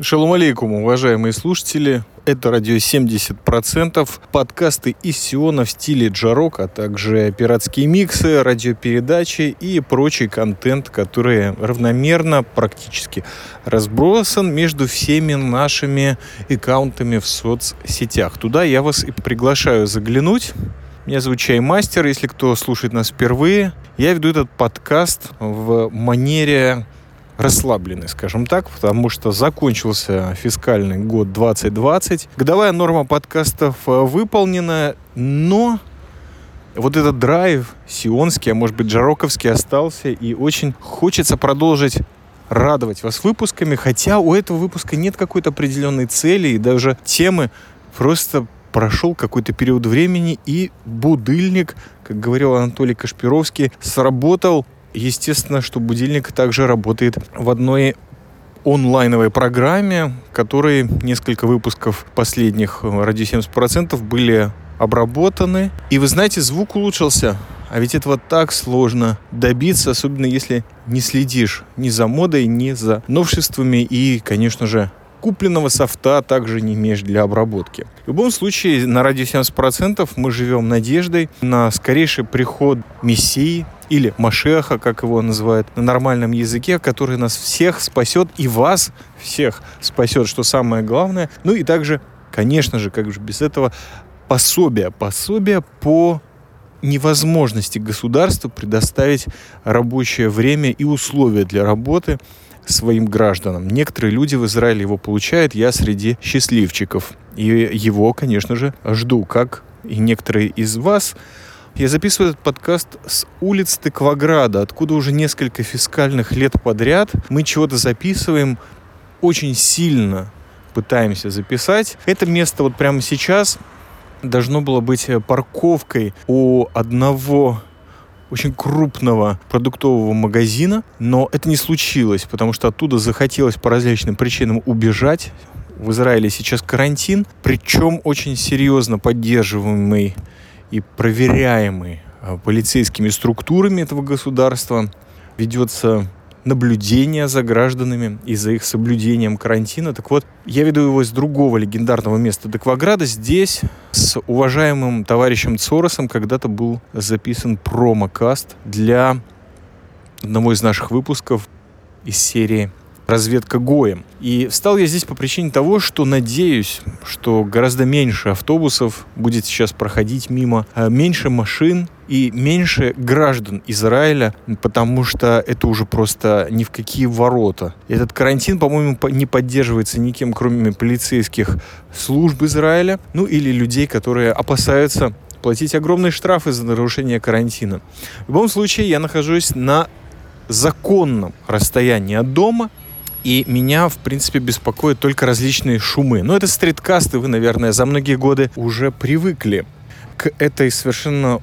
Шалом алейкум, уважаемые слушатели. Это радио 70%, подкасты из Сиона в стиле джарок, а также пиратские миксы, радиопередачи и прочий контент, который равномерно практически разбросан между всеми нашими аккаунтами в соцсетях. Туда я вас и приглашаю заглянуть. Меня зовут Чай Мастер. Если кто слушает нас впервые, я веду этот подкаст в манере расслаблены, скажем так, потому что закончился фискальный год 2020. Годовая норма подкастов э, выполнена, но вот этот драйв сионский, а может быть джароковский остался, и очень хочется продолжить радовать вас выпусками, хотя у этого выпуска нет какой-то определенной цели, и даже темы просто прошел какой-то период времени, и будильник, как говорил Анатолий Кашпировский, сработал Естественно, что будильник также работает в одной онлайновой программе, которой несколько выпусков последних ради 70% были обработаны. И вы знаете, звук улучшился. А ведь этого так сложно добиться, особенно если не следишь ни за модой, ни за новшествами и, конечно же, купленного софта также не имеешь для обработки. В любом случае, на радио 70% мы живем надеждой на скорейший приход Мессии, или Машеха, как его называют на нормальном языке, который нас всех спасет и вас всех спасет, что самое главное. Ну и также, конечно же, как же без этого, пособие, пособие по невозможности государства предоставить рабочее время и условия для работы своим гражданам. Некоторые люди в Израиле его получают, я среди счастливчиков. И его, конечно же, жду, как и некоторые из вас. Я записываю этот подкаст с улиц Тыкваграда, откуда уже несколько фискальных лет подряд мы чего-то записываем очень сильно пытаемся записать. Это место вот прямо сейчас должно было быть парковкой у одного очень крупного продуктового магазина, но это не случилось, потому что оттуда захотелось по различным причинам убежать. В Израиле сейчас карантин, причем очень серьезно поддерживаемый и проверяемый а, полицейскими структурами этого государства. Ведется наблюдение за гражданами и за их соблюдением карантина. Так вот, я веду его из другого легендарного места Декваграда. Здесь с уважаемым товарищем Цоросом когда-то был записан промокаст для одного из наших выпусков из серии разведка Гоем. И встал я здесь по причине того, что надеюсь, что гораздо меньше автобусов будет сейчас проходить мимо, а меньше машин и меньше граждан Израиля, потому что это уже просто ни в какие ворота. Этот карантин, по-моему, не поддерживается никем, кроме полицейских служб Израиля, ну или людей, которые опасаются платить огромные штрафы за нарушение карантина. В любом случае, я нахожусь на законном расстоянии от дома, и меня, в принципе, беспокоят только различные шумы. Но это стриткасты, вы, наверное, за многие годы уже привыкли к этой совершенно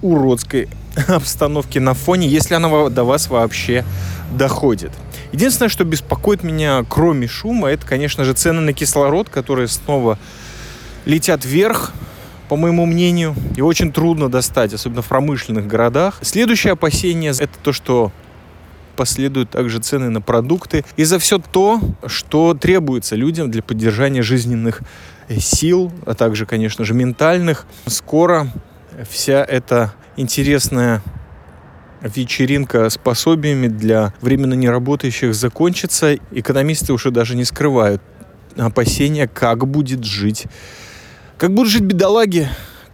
уродской обстановке на фоне, если она до вас вообще доходит. Единственное, что беспокоит меня, кроме шума, это, конечно же, цены на кислород, которые снова летят вверх, по моему мнению, и очень трудно достать, особенно в промышленных городах. Следующее опасение – это то, что последуют также цены на продукты и за все то, что требуется людям для поддержания жизненных сил, а также, конечно же, ментальных. Скоро вся эта интересная вечеринка с пособиями для временно неработающих закончится. Экономисты уже даже не скрывают опасения, как будет жить, как будут жить бедолаги,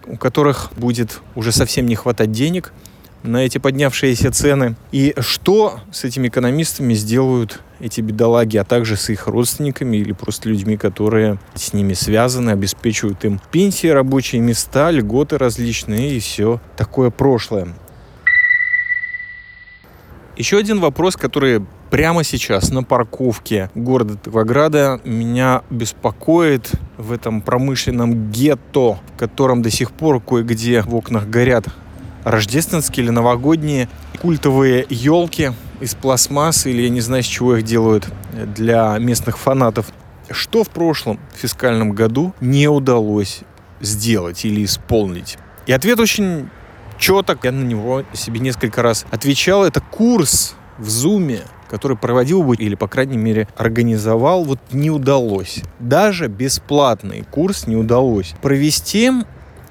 у которых будет уже совсем не хватать денег – на эти поднявшиеся цены. И что с этими экономистами сделают эти бедолаги, а также с их родственниками или просто людьми, которые с ними связаны, обеспечивают им пенсии, рабочие места, льготы различные и все такое прошлое. Еще один вопрос, который прямо сейчас на парковке города Тывограда меня беспокоит в этом промышленном гетто, в котором до сих пор кое-где в окнах горят рождественские или новогодние культовые елки из пластмассы или я не знаю, с чего их делают для местных фанатов. Что в прошлом фискальном году не удалось сделать или исполнить? И ответ очень четок. Я на него себе несколько раз отвечал. Это курс в Зуме, который проводил бы или, по крайней мере, организовал, вот не удалось. Даже бесплатный курс не удалось провести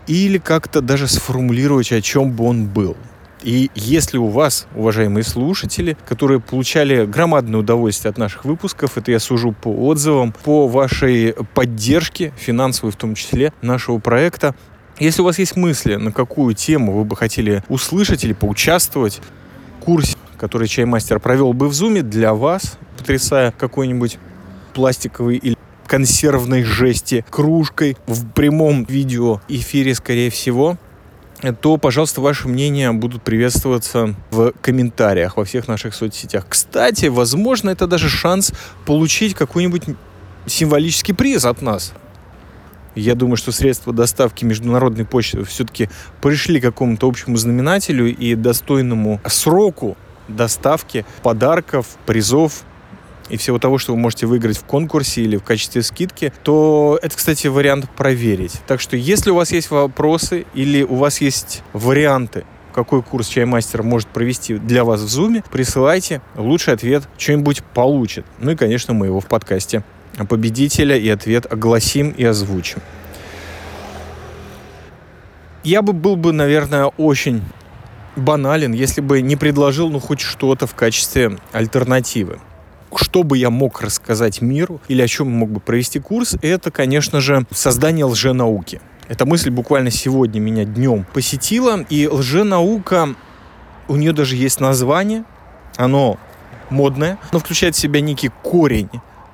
или как-то даже сформулировать, о чем бы он был. И если у вас, уважаемые слушатели, которые получали громадное удовольствие от наших выпусков, это я сужу по отзывам, по вашей поддержке, финансовой в том числе, нашего проекта, если у вас есть мысли, на какую тему вы бы хотели услышать или поучаствовать в курсе, который чаймастер провел бы в Зуме для вас, потрясая какой-нибудь пластиковый или консервной жести кружкой в прямом видео эфире, скорее всего, то, пожалуйста, ваши мнения будут приветствоваться в комментариях во всех наших соцсетях. Кстати, возможно, это даже шанс получить какой-нибудь символический приз от нас. Я думаю, что средства доставки международной почты все-таки пришли к какому-то общему знаменателю и достойному сроку доставки подарков, призов и всего того, что вы можете выиграть в конкурсе или в качестве скидки, то это, кстати, вариант проверить. Так что, если у вас есть вопросы или у вас есть варианты, какой курс чаймастер может провести для вас в Зуме, присылайте. Лучший ответ что-нибудь получит. Ну и, конечно, мы его в подкасте победителя и ответ огласим и озвучим. Я бы был бы, наверное, очень банален, если бы не предложил ну хоть что-то в качестве альтернативы что бы я мог рассказать миру или о чем мог бы провести курс, это, конечно же, создание лженауки. Эта мысль буквально сегодня меня днем посетила, и лженаука, у нее даже есть название, оно модное, но включает в себя некий корень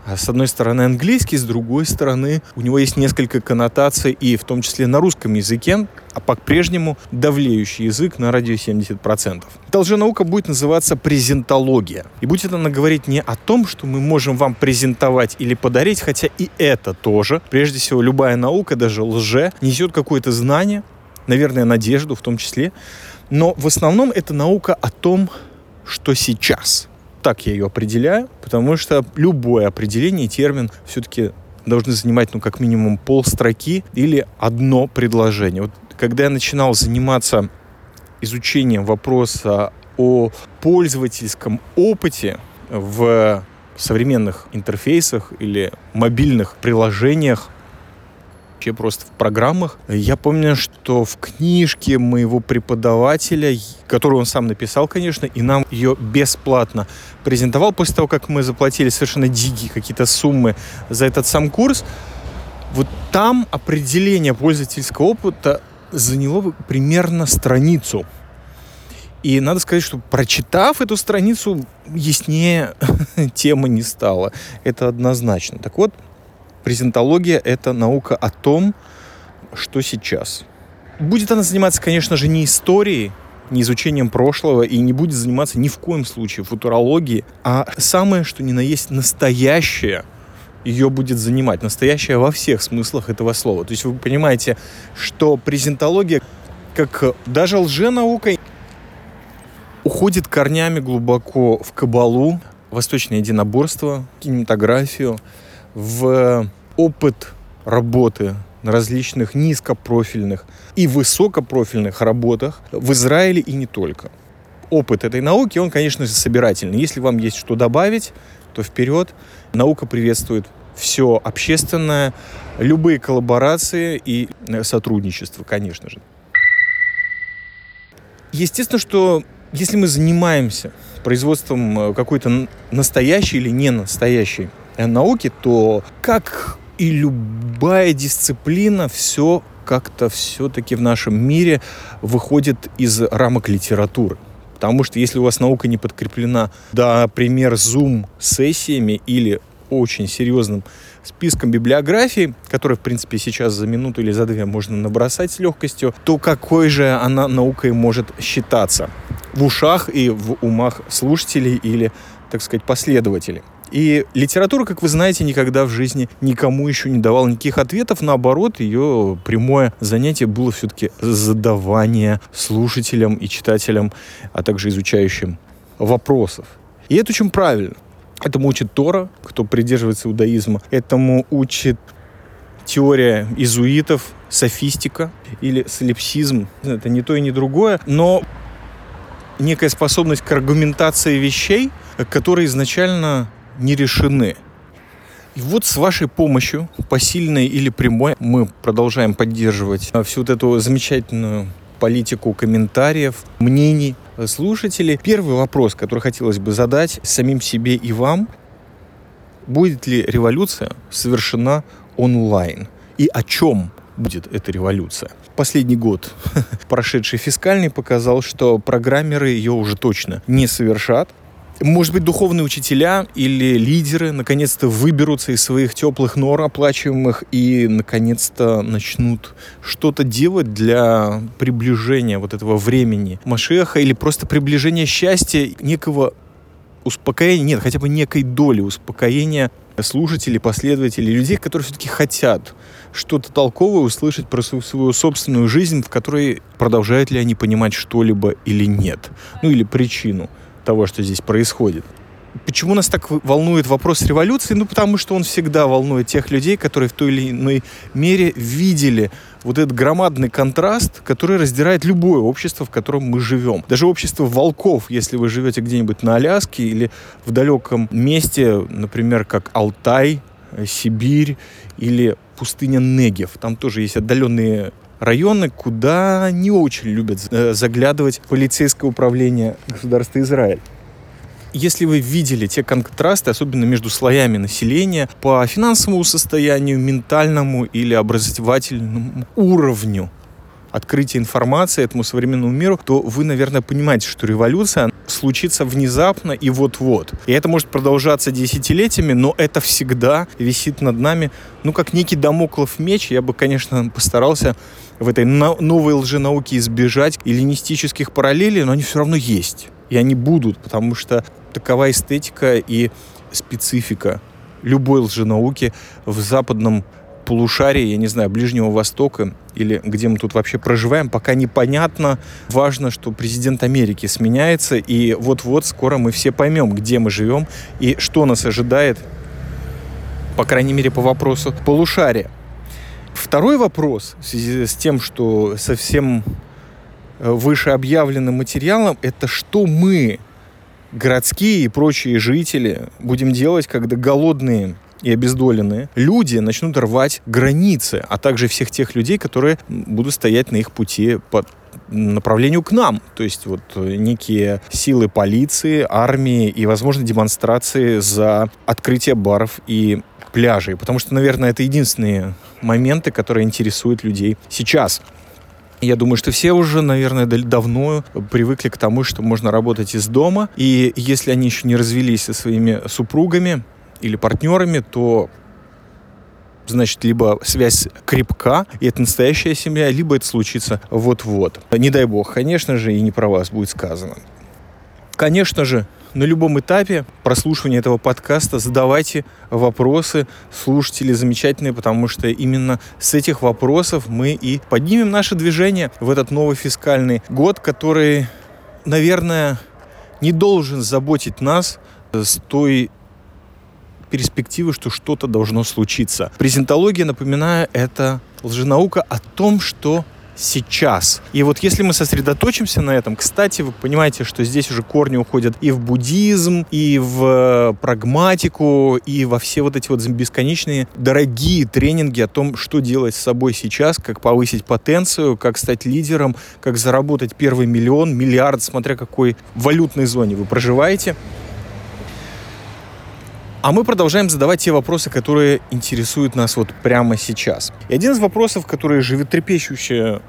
с одной стороны английский, с другой стороны у него есть несколько коннотаций, и в том числе на русском языке, а по-прежнему давлеющий язык на радио 70%. Эта лженаука будет называться презентология. И будет она говорить не о том, что мы можем вам презентовать или подарить, хотя и это тоже. Прежде всего, любая наука, даже лже, несет какое-то знание, наверное, надежду в том числе. Но в основном это наука о том, что сейчас – так я ее определяю, потому что любое определение, термин все-таки должны занимать, ну, как минимум полстроки или одно предложение. Вот когда я начинал заниматься изучением вопроса о пользовательском опыте в современных интерфейсах или мобильных приложениях, вообще просто в программах. Я помню, что в книжке моего преподавателя, которую он сам написал, конечно, и нам ее бесплатно презентовал после того, как мы заплатили совершенно дикие какие-то суммы за этот сам курс, вот там определение пользовательского опыта заняло примерно страницу. И надо сказать, что прочитав эту страницу, яснее тема не стала. Это однозначно. Так вот, презентология — это наука о том, что сейчас. Будет она заниматься, конечно же, не историей, не изучением прошлого и не будет заниматься ни в коем случае футурологией, а самое, что ни на есть настоящее, ее будет занимать. Настоящее во всех смыслах этого слова. То есть вы понимаете, что презентология, как даже лженаука, уходит корнями глубоко в кабалу, восточное единоборство, кинематографию, в опыт работы на различных низкопрофильных и высокопрофильных работах в Израиле и не только. Опыт этой науки, он, конечно же, собирательный. Если вам есть что добавить, то вперед. Наука приветствует все общественное, любые коллаборации и э, сотрудничество, конечно же. Естественно, что если мы занимаемся производством э, какой-то настоящей или не настоящей Э, науки, то как и любая дисциплина, все как-то все-таки в нашем мире выходит из рамок литературы. Потому что если у вас наука не подкреплена, да, пример Zoom сессиями или очень серьезным списком библиографии, который, в принципе, сейчас за минуту или за две можно набросать с легкостью, то какой же она наукой может считаться в ушах и в умах слушателей или, так сказать, последователей. И литература, как вы знаете, никогда в жизни никому еще не давала никаких ответов. Наоборот, ее прямое занятие было все-таки задавание слушателям и читателям, а также изучающим вопросов. И это очень правильно. Этому учит Тора, кто придерживается иудаизма. Этому учит теория изуитов, софистика или солипсизм. Это не то и не другое, но некая способность к аргументации вещей, которые изначально не решены. И вот с вашей помощью, посильной или прямой, мы продолжаем поддерживать всю вот эту замечательную политику комментариев, мнений слушателей. Первый вопрос, который хотелось бы задать самим себе и вам. Будет ли революция совершена онлайн? И о чем будет эта революция? Последний год, прошедший фискальный, показал, что программеры ее уже точно не совершат. Может быть, духовные учителя или лидеры наконец-то выберутся из своих теплых нор оплачиваемых и наконец-то начнут что-то делать для приближения вот этого времени Машеха или просто приближения счастья, некого успокоения, нет, хотя бы некой доли успокоения слушателей, последователей, людей, которые все-таки хотят что-то толковое услышать про свою собственную жизнь, в которой продолжают ли они понимать что-либо или нет. Ну или причину того, что здесь происходит. Почему нас так волнует вопрос революции? Ну, потому что он всегда волнует тех людей, которые в той или иной мере видели вот этот громадный контраст, который раздирает любое общество, в котором мы живем. Даже общество волков, если вы живете где-нибудь на Аляске или в далеком месте, например, как Алтай, Сибирь или пустыня Негев. Там тоже есть отдаленные районы, куда не очень любят э, заглядывать полицейское управление государства Израиль. Если вы видели те контрасты, особенно между слоями населения, по финансовому состоянию, ментальному или образовательному уровню открытия информации этому современному миру, то вы, наверное, понимаете, что революция случится внезапно и вот-вот. И это может продолжаться десятилетиями, но это всегда висит над нами, ну, как некий домоклов меч. Я бы, конечно, постарался в этой новой лженауке избежать эллинистических параллелей, но они все равно есть. И они будут, потому что такова эстетика и специфика любой лженауки в западном полушарии, я не знаю, Ближнего Востока или где мы тут вообще проживаем, пока непонятно. Важно, что президент Америки сменяется, и вот-вот скоро мы все поймем, где мы живем и что нас ожидает, по крайней мере, по вопросу полушария. Второй вопрос в связи с тем, что совсем э, выше объявленным материалом, это что мы, городские и прочие жители, будем делать, когда голодные и обездоленные люди начнут рвать границы, а также всех тех людей, которые будут стоять на их пути по направлению к нам. То есть вот э, некие силы полиции, армии и, возможно, демонстрации за открытие баров и пляжей. Потому что, наверное, это единственные моменты, которые интересуют людей сейчас. Я думаю, что все уже, наверное, давно привыкли к тому, что можно работать из дома. И если они еще не развелись со своими супругами, или партнерами, то значит, либо связь крепка, и это настоящая семья, либо это случится вот-вот. Не дай бог, конечно же, и не про вас будет сказано. Конечно же, на любом этапе прослушивания этого подкаста задавайте вопросы, слушатели замечательные, потому что именно с этих вопросов мы и поднимем наше движение в этот новый фискальный год, который, наверное, не должен заботить нас с той перспективы, что что-то должно случиться. Презентология, напоминаю, это лженаука о том, что сейчас. И вот если мы сосредоточимся на этом, кстати, вы понимаете, что здесь уже корни уходят и в буддизм, и в прагматику, и во все вот эти вот бесконечные дорогие тренинги о том, что делать с собой сейчас, как повысить потенцию, как стать лидером, как заработать первый миллион, миллиард, смотря какой валютной зоне вы проживаете. А мы продолжаем задавать те вопросы, которые интересуют нас вот прямо сейчас. И один из вопросов, который животрепещуще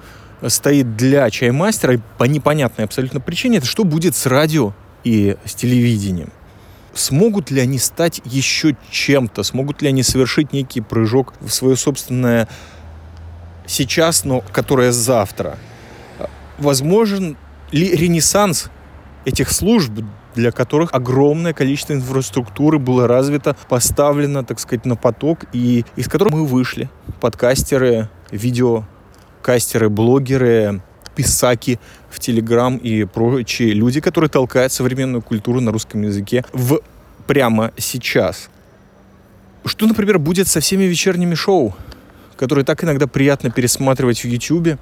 стоит для чаймастера по непонятной абсолютно причине, это что будет с радио и с телевидением? Смогут ли они стать еще чем-то? Смогут ли они совершить некий прыжок в свое собственное сейчас, но которое завтра? Возможен ли ренессанс этих служб для которых огромное количество инфраструктуры было развито, поставлено, так сказать, на поток, и из которых мы вышли. Подкастеры, видеокастеры, блогеры, писаки в Телеграм и прочие люди, которые толкают современную культуру на русском языке в прямо сейчас. Что, например, будет со всеми вечерними шоу? которые так иногда приятно пересматривать в YouTube.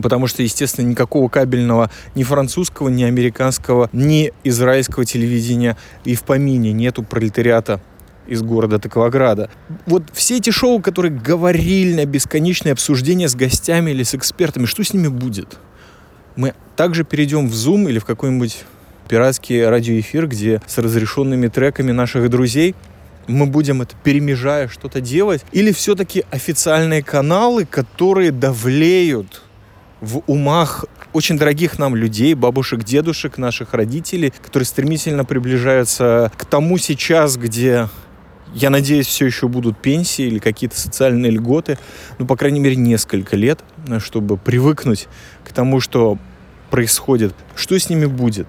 Потому что, естественно, никакого кабельного ни французского, ни американского, ни израильского телевидения и в помине нету пролетариата из города Таковограда. Вот все эти шоу, которые говорили на бесконечное обсуждение с гостями или с экспертами, что с ними будет? Мы также перейдем в Zoom или в какой-нибудь пиратский радиоэфир, где с разрешенными треками наших друзей мы будем это перемежая что-то делать? Или все-таки официальные каналы, которые давлеют в умах очень дорогих нам людей, бабушек, дедушек, наших родителей, которые стремительно приближаются к тому сейчас, где я надеюсь, все еще будут пенсии или какие-то социальные льготы, ну, по крайней мере, несколько лет, чтобы привыкнуть к тому, что происходит. Что с ними будет?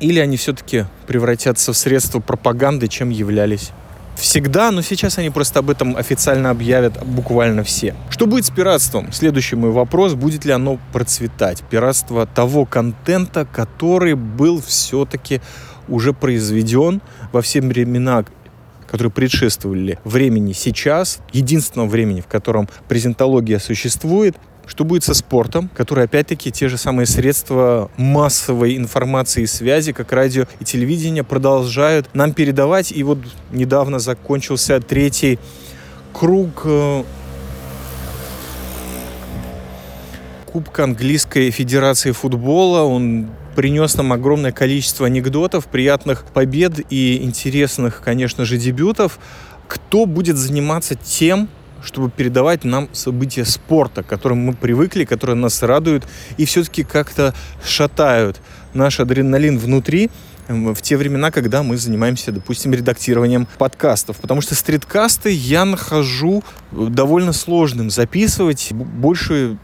Или они все-таки превратятся в средства пропаганды, чем являлись всегда, но сейчас они просто об этом официально объявят буквально все. Что будет с пиратством? Следующий мой вопрос, будет ли оно процветать? Пиратство того контента, который был все-таки уже произведен во все времена, которые предшествовали времени сейчас, единственного времени, в котором презентология существует, что будет со спортом, который, опять-таки, те же самые средства массовой информации и связи, как радио и телевидение, продолжают нам передавать. И вот недавно закончился третий круг э, Кубка Английской Федерации футбола. Он принес нам огромное количество анекдотов, приятных побед и интересных, конечно же, дебютов. Кто будет заниматься тем, чтобы передавать нам события спорта, к которым мы привыкли, которые нас радуют и все-таки как-то шатают наш адреналин внутри в те времена, когда мы занимаемся, допустим, редактированием подкастов. Потому что стриткасты я нахожу довольно сложным записывать. Больше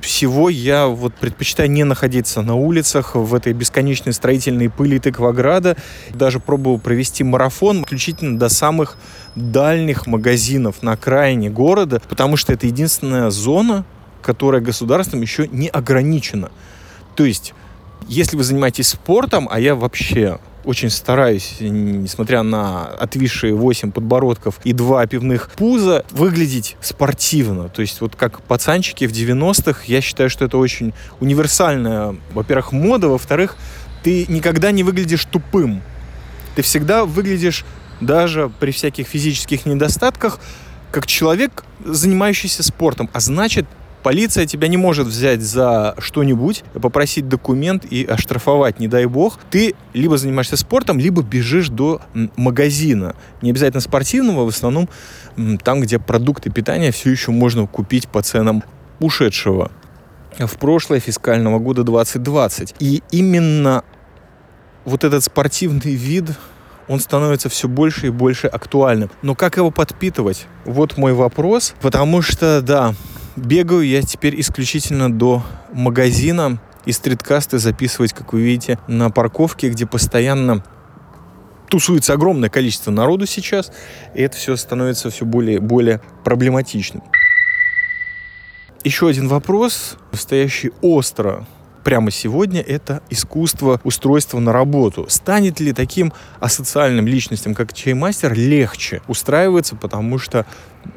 всего я вот предпочитаю не находиться на улицах в этой бесконечной строительной пыли Тыкваграда. Даже пробовал провести марафон исключительно до самых дальних магазинов на окраине города, потому что это единственная зона, которая государством еще не ограничена. То есть, если вы занимаетесь спортом, а я вообще очень стараюсь, несмотря на отвисшие 8 подбородков и 2 пивных пуза, выглядеть спортивно. То есть вот как пацанчики в 90-х, я считаю, что это очень универсальная, во-первых, мода, во-вторых, ты никогда не выглядишь тупым. Ты всегда выглядишь даже при всяких физических недостатках как человек, занимающийся спортом. А значит, Полиция тебя не может взять за что-нибудь, попросить документ и оштрафовать, не дай бог. Ты либо занимаешься спортом, либо бежишь до магазина. Не обязательно спортивного, в основном там, где продукты питания все еще можно купить по ценам ушедшего в прошлое фискального года 2020. И именно вот этот спортивный вид он становится все больше и больше актуальным. Но как его подпитывать? Вот мой вопрос. Потому что, да, Бегаю я теперь исключительно до магазина и стриткасты записывать, как вы видите, на парковке, где постоянно тусуется огромное количество народу сейчас, и это все становится все более более проблематичным. Еще один вопрос, стоящий остро прямо сегодня, это искусство устройства на работу. Станет ли таким асоциальным личностям, как чаймастер, легче устраиваться, потому что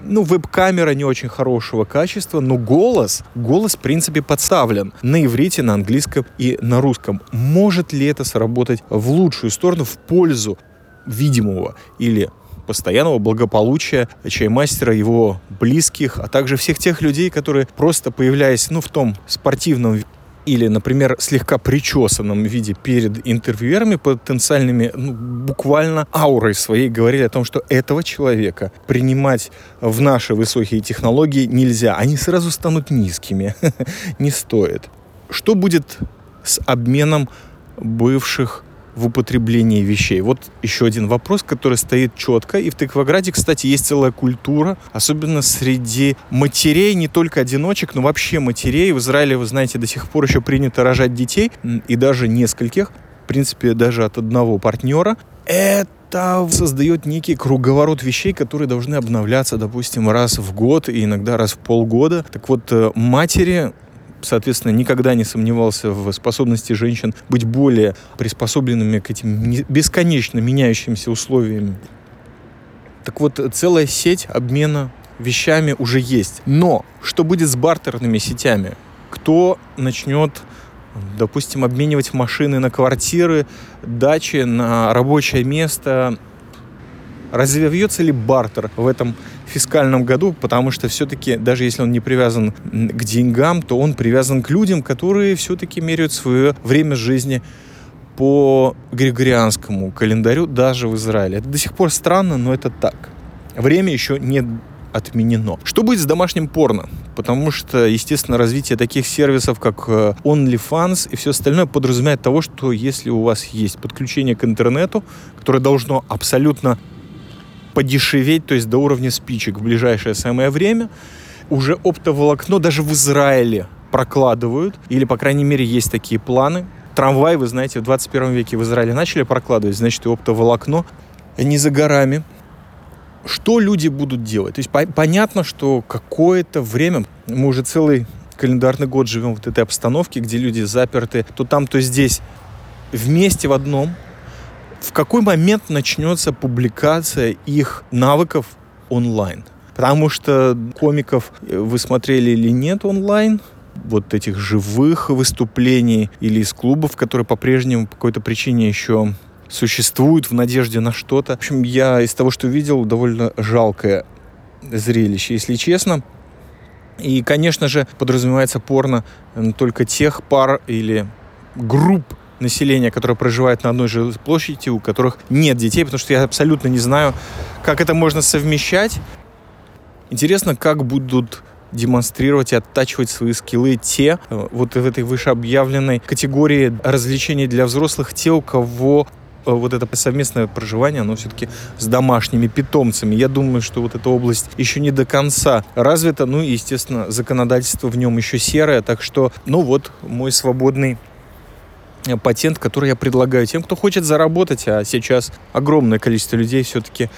ну, веб-камера не очень хорошего качества, но голос, голос, в принципе, подставлен на иврите, на английском и на русском. Может ли это сработать в лучшую сторону, в пользу видимого или постоянного благополучия чаймастера, его близких, а также всех тех людей, которые просто появляясь ну, в том спортивном или, например, слегка причесанном виде перед интервьюерами потенциальными, ну, буквально аурой своей говорили о том, что этого человека принимать в наши высокие технологии нельзя. Они сразу станут низкими. Не стоит. Что будет с обменом бывших в употреблении вещей. Вот еще один вопрос, который стоит четко. И в Тыкваграде, кстати, есть целая культура, особенно среди матерей, не только одиночек, но вообще матерей. В Израиле, вы знаете, до сих пор еще принято рожать детей, и даже нескольких, в принципе, даже от одного партнера. Это создает некий круговорот вещей, которые должны обновляться, допустим, раз в год и иногда раз в полгода. Так вот, э, матери соответственно, никогда не сомневался в способности женщин быть более приспособленными к этим бесконечно меняющимся условиям. Так вот, целая сеть обмена вещами уже есть. Но что будет с бартерными сетями? Кто начнет допустим, обменивать машины на квартиры, дачи, на рабочее место. Развивается ли бартер в этом фискальном году? Потому что все-таки, даже если он не привязан к деньгам, то он привязан к людям, которые все-таки меряют свое время жизни по григорианскому календарю даже в Израиле. Это до сих пор странно, но это так. Время еще не отменено. Что будет с домашним порно? Потому что, естественно, развитие таких сервисов, как э, OnlyFans и все остальное подразумевает того, что если у вас есть подключение к интернету, которое должно абсолютно подешеветь, то есть до уровня спичек в ближайшее самое время, уже оптоволокно даже в Израиле прокладывают, или, по крайней мере, есть такие планы. Трамвай, вы знаете, в 21 веке в Израиле начали прокладывать, значит, и оптоволокно не за горами. Что люди будут делать? То есть по- понятно, что какое-то время, мы уже целый календарный год живем в вот этой обстановке, где люди заперты то там, то здесь, вместе в одном. В какой момент начнется публикация их навыков онлайн? Потому что комиков э, вы смотрели или нет онлайн, вот этих живых выступлений или из клубов, которые по-прежнему по какой-то причине еще существуют в надежде на что-то. В общем, я из того, что видел, довольно жалкое зрелище, если честно. И, конечно же, подразумевается порно только тех пар или групп населения, которые проживают на одной же площади, у которых нет детей, потому что я абсолютно не знаю, как это можно совмещать. Интересно, как будут демонстрировать и оттачивать свои скиллы те, э, вот в этой вышеобъявленной категории развлечений для взрослых, те, у кого Э, вот это совместное проживание, оно все-таки с домашними питомцами. Я думаю, что вот эта область еще не до конца развита. Ну и, естественно, законодательство в нем еще серое. Так что, ну вот, мой свободный патент, который я предлагаю тем, кто хочет заработать, а сейчас огромное количество людей все-таки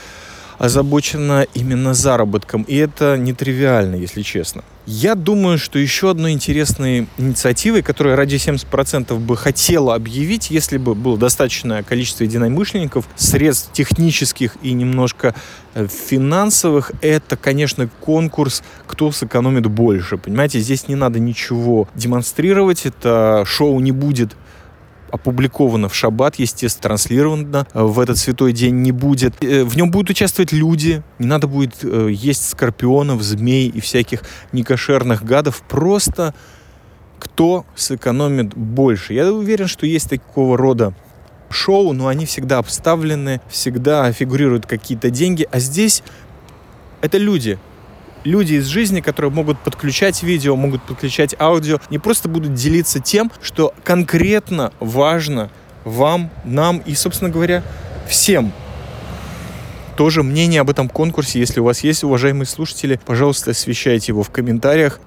озабочена именно заработком. И это нетривиально, если честно. Я думаю, что еще одной интересной инициативой, которую Радио 70% бы хотела объявить, если бы было достаточное количество единомышленников, средств технических и немножко э, финансовых, это, конечно, конкурс «Кто сэкономит больше». Понимаете, здесь не надо ничего демонстрировать, это шоу не будет опубликовано в шаббат, естественно, транслировано в этот святой день не будет. Э, в нем будут участвовать люди, не надо будет э, есть скорпионов, змей и всяких некошерных гадов, просто кто сэкономит больше. Я уверен, что есть такого рода шоу, но они всегда обставлены, всегда фигурируют какие-то деньги, а здесь это люди, люди из жизни, которые могут подключать видео, могут подключать аудио, не просто будут делиться тем, что конкретно важно вам, нам и, собственно говоря, всем. Тоже мнение об этом конкурсе, если у вас есть, уважаемые слушатели, пожалуйста, освещайте его в комментариях,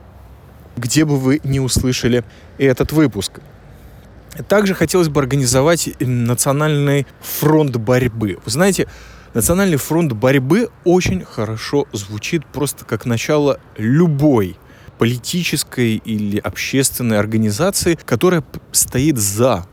где бы вы не услышали этот выпуск. Также хотелось бы организовать национальный фронт борьбы. Вы знаете, Национальный фронт борьбы очень хорошо звучит просто как начало любой политической или общественной организации, которая стоит за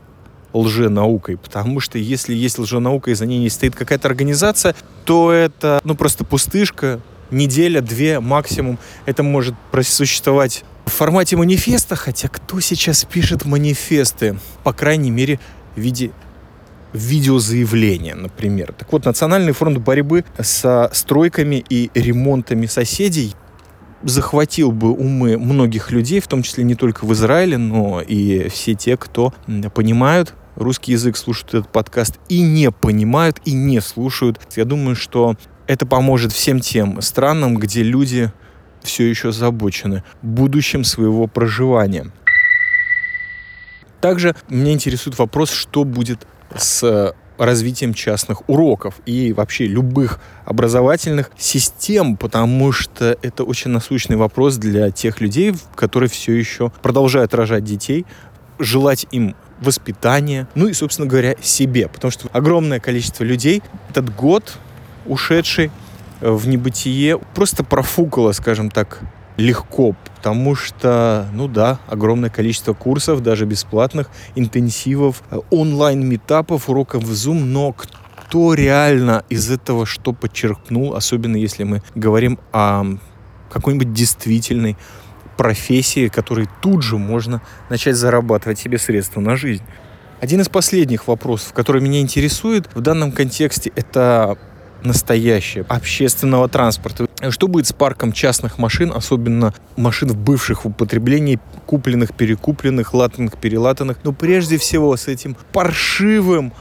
лженаукой, потому что если есть лженаука и за ней не стоит какая-то организация, то это ну просто пустышка, неделя, две максимум. Это может просуществовать в формате манифеста, хотя кто сейчас пишет манифесты? По крайней мере, в виде видеозаявление, например. Так вот, Национальный фронт борьбы со стройками и ремонтами соседей захватил бы умы многих людей, в том числе не только в Израиле, но и все те, кто понимают русский язык, слушают этот подкаст и не понимают, и не слушают. Я думаю, что это поможет всем тем странам, где люди все еще озабочены будущим своего проживания. Также меня интересует вопрос, что будет с развитием частных уроков и вообще любых образовательных систем, потому что это очень насущный вопрос для тех людей, которые все еще продолжают рожать детей, желать им воспитания, ну и, собственно говоря, себе, потому что огромное количество людей этот год ушедший в небытие просто профукало, скажем так, легко, потому что, ну да, огромное количество курсов, даже бесплатных, интенсивов, онлайн-метапов, уроков в Zoom, но кто реально из этого что подчеркнул, особенно если мы говорим о какой-нибудь действительной профессии, которой тут же можно начать зарабатывать себе средства на жизнь. Один из последних вопросов, который меня интересует в данном контексте, это настоящее общественного транспорта. Что будет с парком частных машин, особенно машин в бывших в употреблении, купленных, перекупленных, латанных, перелатанных, но прежде всего с этим паршивым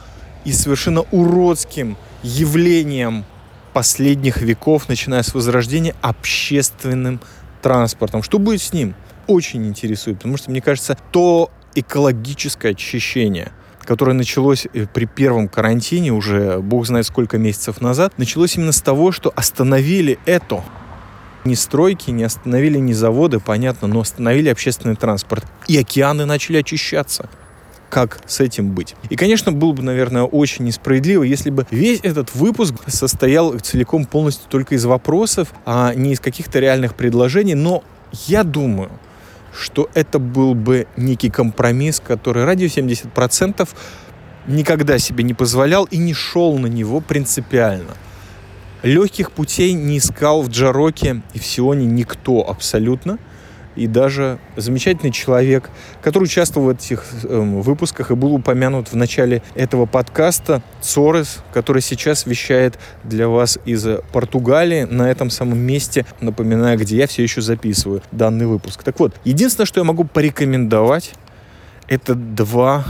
и совершенно уродским явлением последних веков, начиная с Возрождения, общественным транспортом. Что будет с ним? Очень интересует, потому что, мне кажется, то экологическое очищение – которое началось э, при первом карантине, уже бог знает сколько месяцев назад, началось именно с того, что остановили это. Ни стройки, не остановили ни заводы, понятно, но остановили общественный транспорт. И океаны начали очищаться как с этим быть. И, конечно, было бы, наверное, очень несправедливо, если бы весь этот выпуск состоял целиком полностью только из вопросов, а не из каких-то реальных предложений. Но я думаю, что это был бы некий компромисс, который радио 70% никогда себе не позволял и не шел на него принципиально. Легких путей не искал в Джароке и в Сионе никто абсолютно и даже замечательный человек, который участвовал в этих э, выпусках и был упомянут в начале этого подкаста, Цорес, который сейчас вещает для вас из Португалии на этом самом месте, напоминаю, где я все еще записываю данный выпуск. Так вот, единственное, что я могу порекомендовать, это два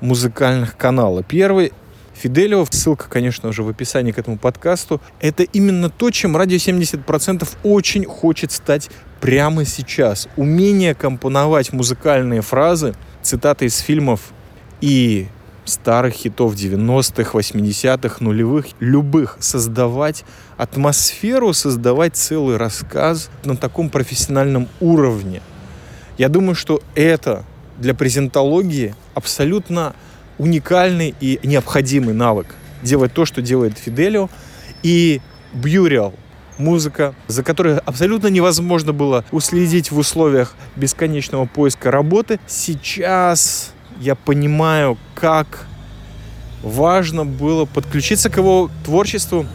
музыкальных канала. Первый Фиделио, ссылка, конечно же, в описании к этому подкасту, это именно то, чем радио 70% очень хочет стать прямо сейчас. Умение компоновать музыкальные фразы, цитаты из фильмов и старых хитов 90-х, 80-х, нулевых, любых, создавать атмосферу, создавать целый рассказ на таком профессиональном уровне. Я думаю, что это для презентологии абсолютно уникальный и необходимый навык. Делать то, что делает Фиделио. И Бьюриал музыка, за которой абсолютно невозможно было уследить в условиях бесконечного поиска работы. Сейчас я понимаю, как важно было подключиться к его творчеству.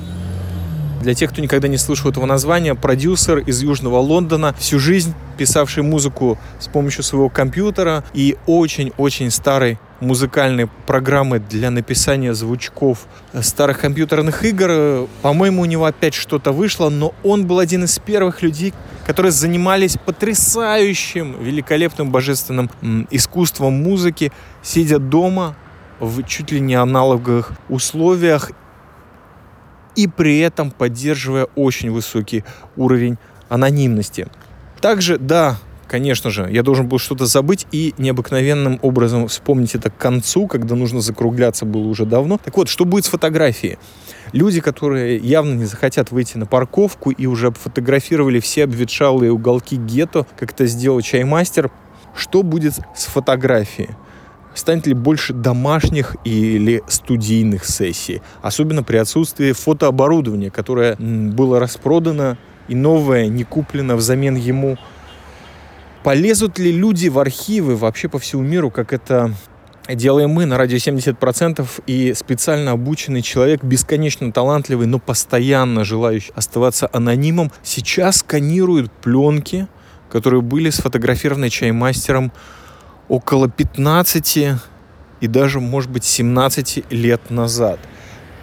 Для тех, кто никогда не слышал этого названия, продюсер из Южного Лондона, всю жизнь писавший музыку с помощью своего компьютера и очень-очень старый музыкальной программы для написания звучков старых компьютерных игр. По-моему, у него опять что-то вышло, но он был один из первых людей, которые занимались потрясающим, великолепным, божественным искусством музыки, сидя дома в чуть ли не аналоговых условиях и при этом поддерживая очень высокий уровень анонимности. Также, да, Конечно же, я должен был что-то забыть и необыкновенным образом вспомнить это к концу, когда нужно закругляться было уже давно. Так вот, что будет с фотографией? Люди, которые явно не захотят выйти на парковку и уже фотографировали все обветшалые уголки гетто, как это сделал чаймастер, что будет с фотографией? Станет ли больше домашних или студийных сессий? Особенно при отсутствии фотооборудования, которое было распродано и новое не куплено взамен ему Полезут ли люди в архивы вообще по всему миру, как это делаем мы на радио 70% и специально обученный человек, бесконечно талантливый, но постоянно желающий оставаться анонимом, сейчас сканирует пленки, которые были сфотографированы чаймастером около 15 и даже, может быть, 17 лет назад.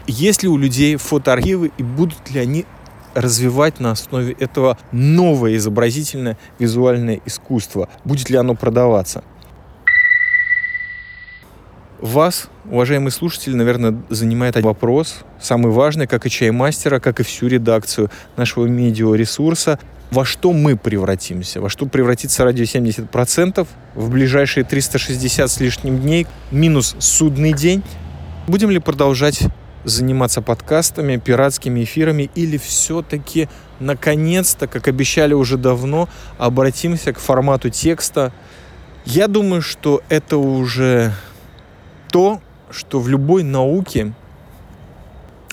Есть ли у людей фотоархивы и будут ли они развивать на основе этого новое изобразительное визуальное искусство? Будет ли оно продаваться? Вас, уважаемые слушатели, наверное, занимает вопрос, самый важный, как и чаймастера, как и всю редакцию нашего медиаресурса. Во что мы превратимся? Во что превратится радио 70% в ближайшие 360 с лишним дней, минус судный день? Будем ли продолжать заниматься подкастами, пиратскими эфирами, или все-таки, наконец-то, как обещали уже давно, обратимся к формату текста. Я думаю, что это уже то, что в любой науке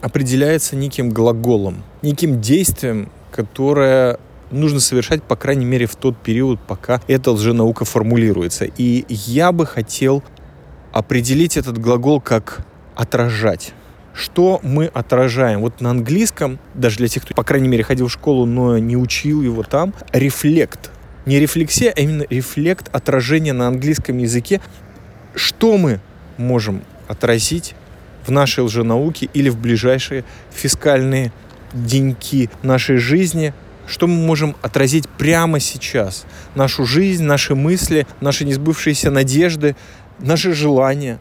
определяется неким глаголом, неким действием, которое нужно совершать, по крайней мере, в тот период, пока эта лженаука формулируется. И я бы хотел определить этот глагол как отражать что мы отражаем. Вот на английском, даже для тех, кто, по крайней мере, ходил в школу, но не учил его там, рефлект. Не рефлексия, а именно рефлект отражения на английском языке. Что мы можем отразить в нашей лженауке или в ближайшие фискальные деньки нашей жизни, что мы можем отразить прямо сейчас. Нашу жизнь, наши мысли, наши несбывшиеся надежды, наши желания.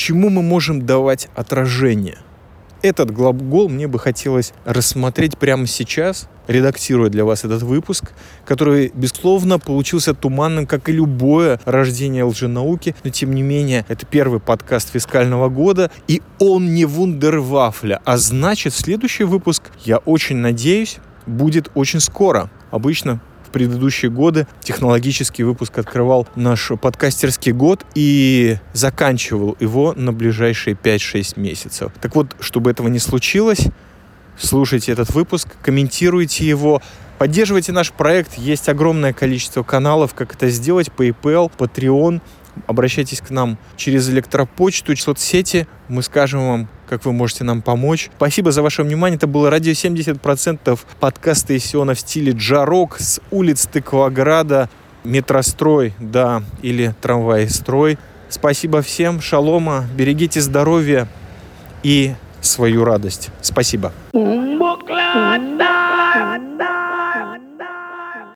Чему мы можем давать отражение – этот глагол мне бы хотелось рассмотреть прямо сейчас, редактируя для вас этот выпуск, который, безусловно, получился туманным, как и любое рождение лженауки, но, тем не менее, это первый подкаст фискального года, и он не вундервафля, а значит, следующий выпуск, я очень надеюсь, будет очень скоро. Обычно предыдущие годы технологический выпуск открывал наш подкастерский год и заканчивал его на ближайшие 5-6 месяцев. Так вот, чтобы этого не случилось, слушайте этот выпуск, комментируйте его, поддерживайте наш проект. Есть огромное количество каналов, как это сделать. PayPal, Patreon – Обращайтесь к нам через электропочту, соцсети. Мы скажем вам, как вы можете нам помочь. Спасибо за ваше внимание. Это было радио 70% подкаста Исиона в стиле джарок с улиц Тыкваграда, метрострой, да, или трамвай-строй. Спасибо всем, шалома, берегите здоровье и свою радость. Спасибо.